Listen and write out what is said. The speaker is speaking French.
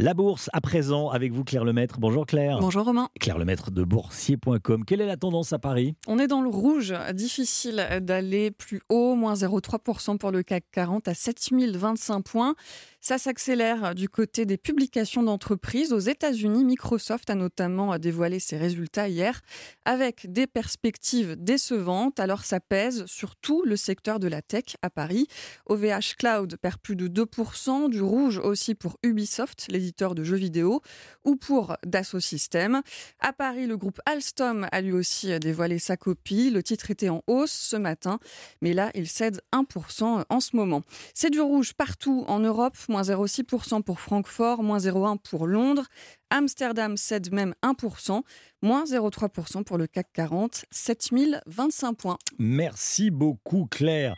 La bourse à présent avec vous Claire Lemaître. Bonjour Claire. Bonjour Romain. Claire Lemaître de boursier.com. Quelle est la tendance à Paris? On est dans le rouge. Difficile d'aller plus haut. Moins 0,3% pour le CAC 40 à 7025 points. Ça s'accélère du côté des publications d'entreprises. Aux États-Unis, Microsoft a notamment dévoilé ses résultats hier avec des perspectives décevantes. Alors ça pèse sur tout le secteur de la tech à Paris. OVH Cloud perd plus de 2%, du rouge aussi pour Ubisoft, l'éditeur de jeux vidéo, ou pour Dassault Systèmes. À Paris, le groupe Alstom a lui aussi dévoilé sa copie. Le titre était en hausse ce matin, mais là, il cède 1% en ce moment. C'est du rouge partout en Europe 0,6% pour Francfort, moins 0,1% pour Londres. Amsterdam cède même 1%, moins 0,3% pour le CAC 40, 7025 points. Merci beaucoup Claire.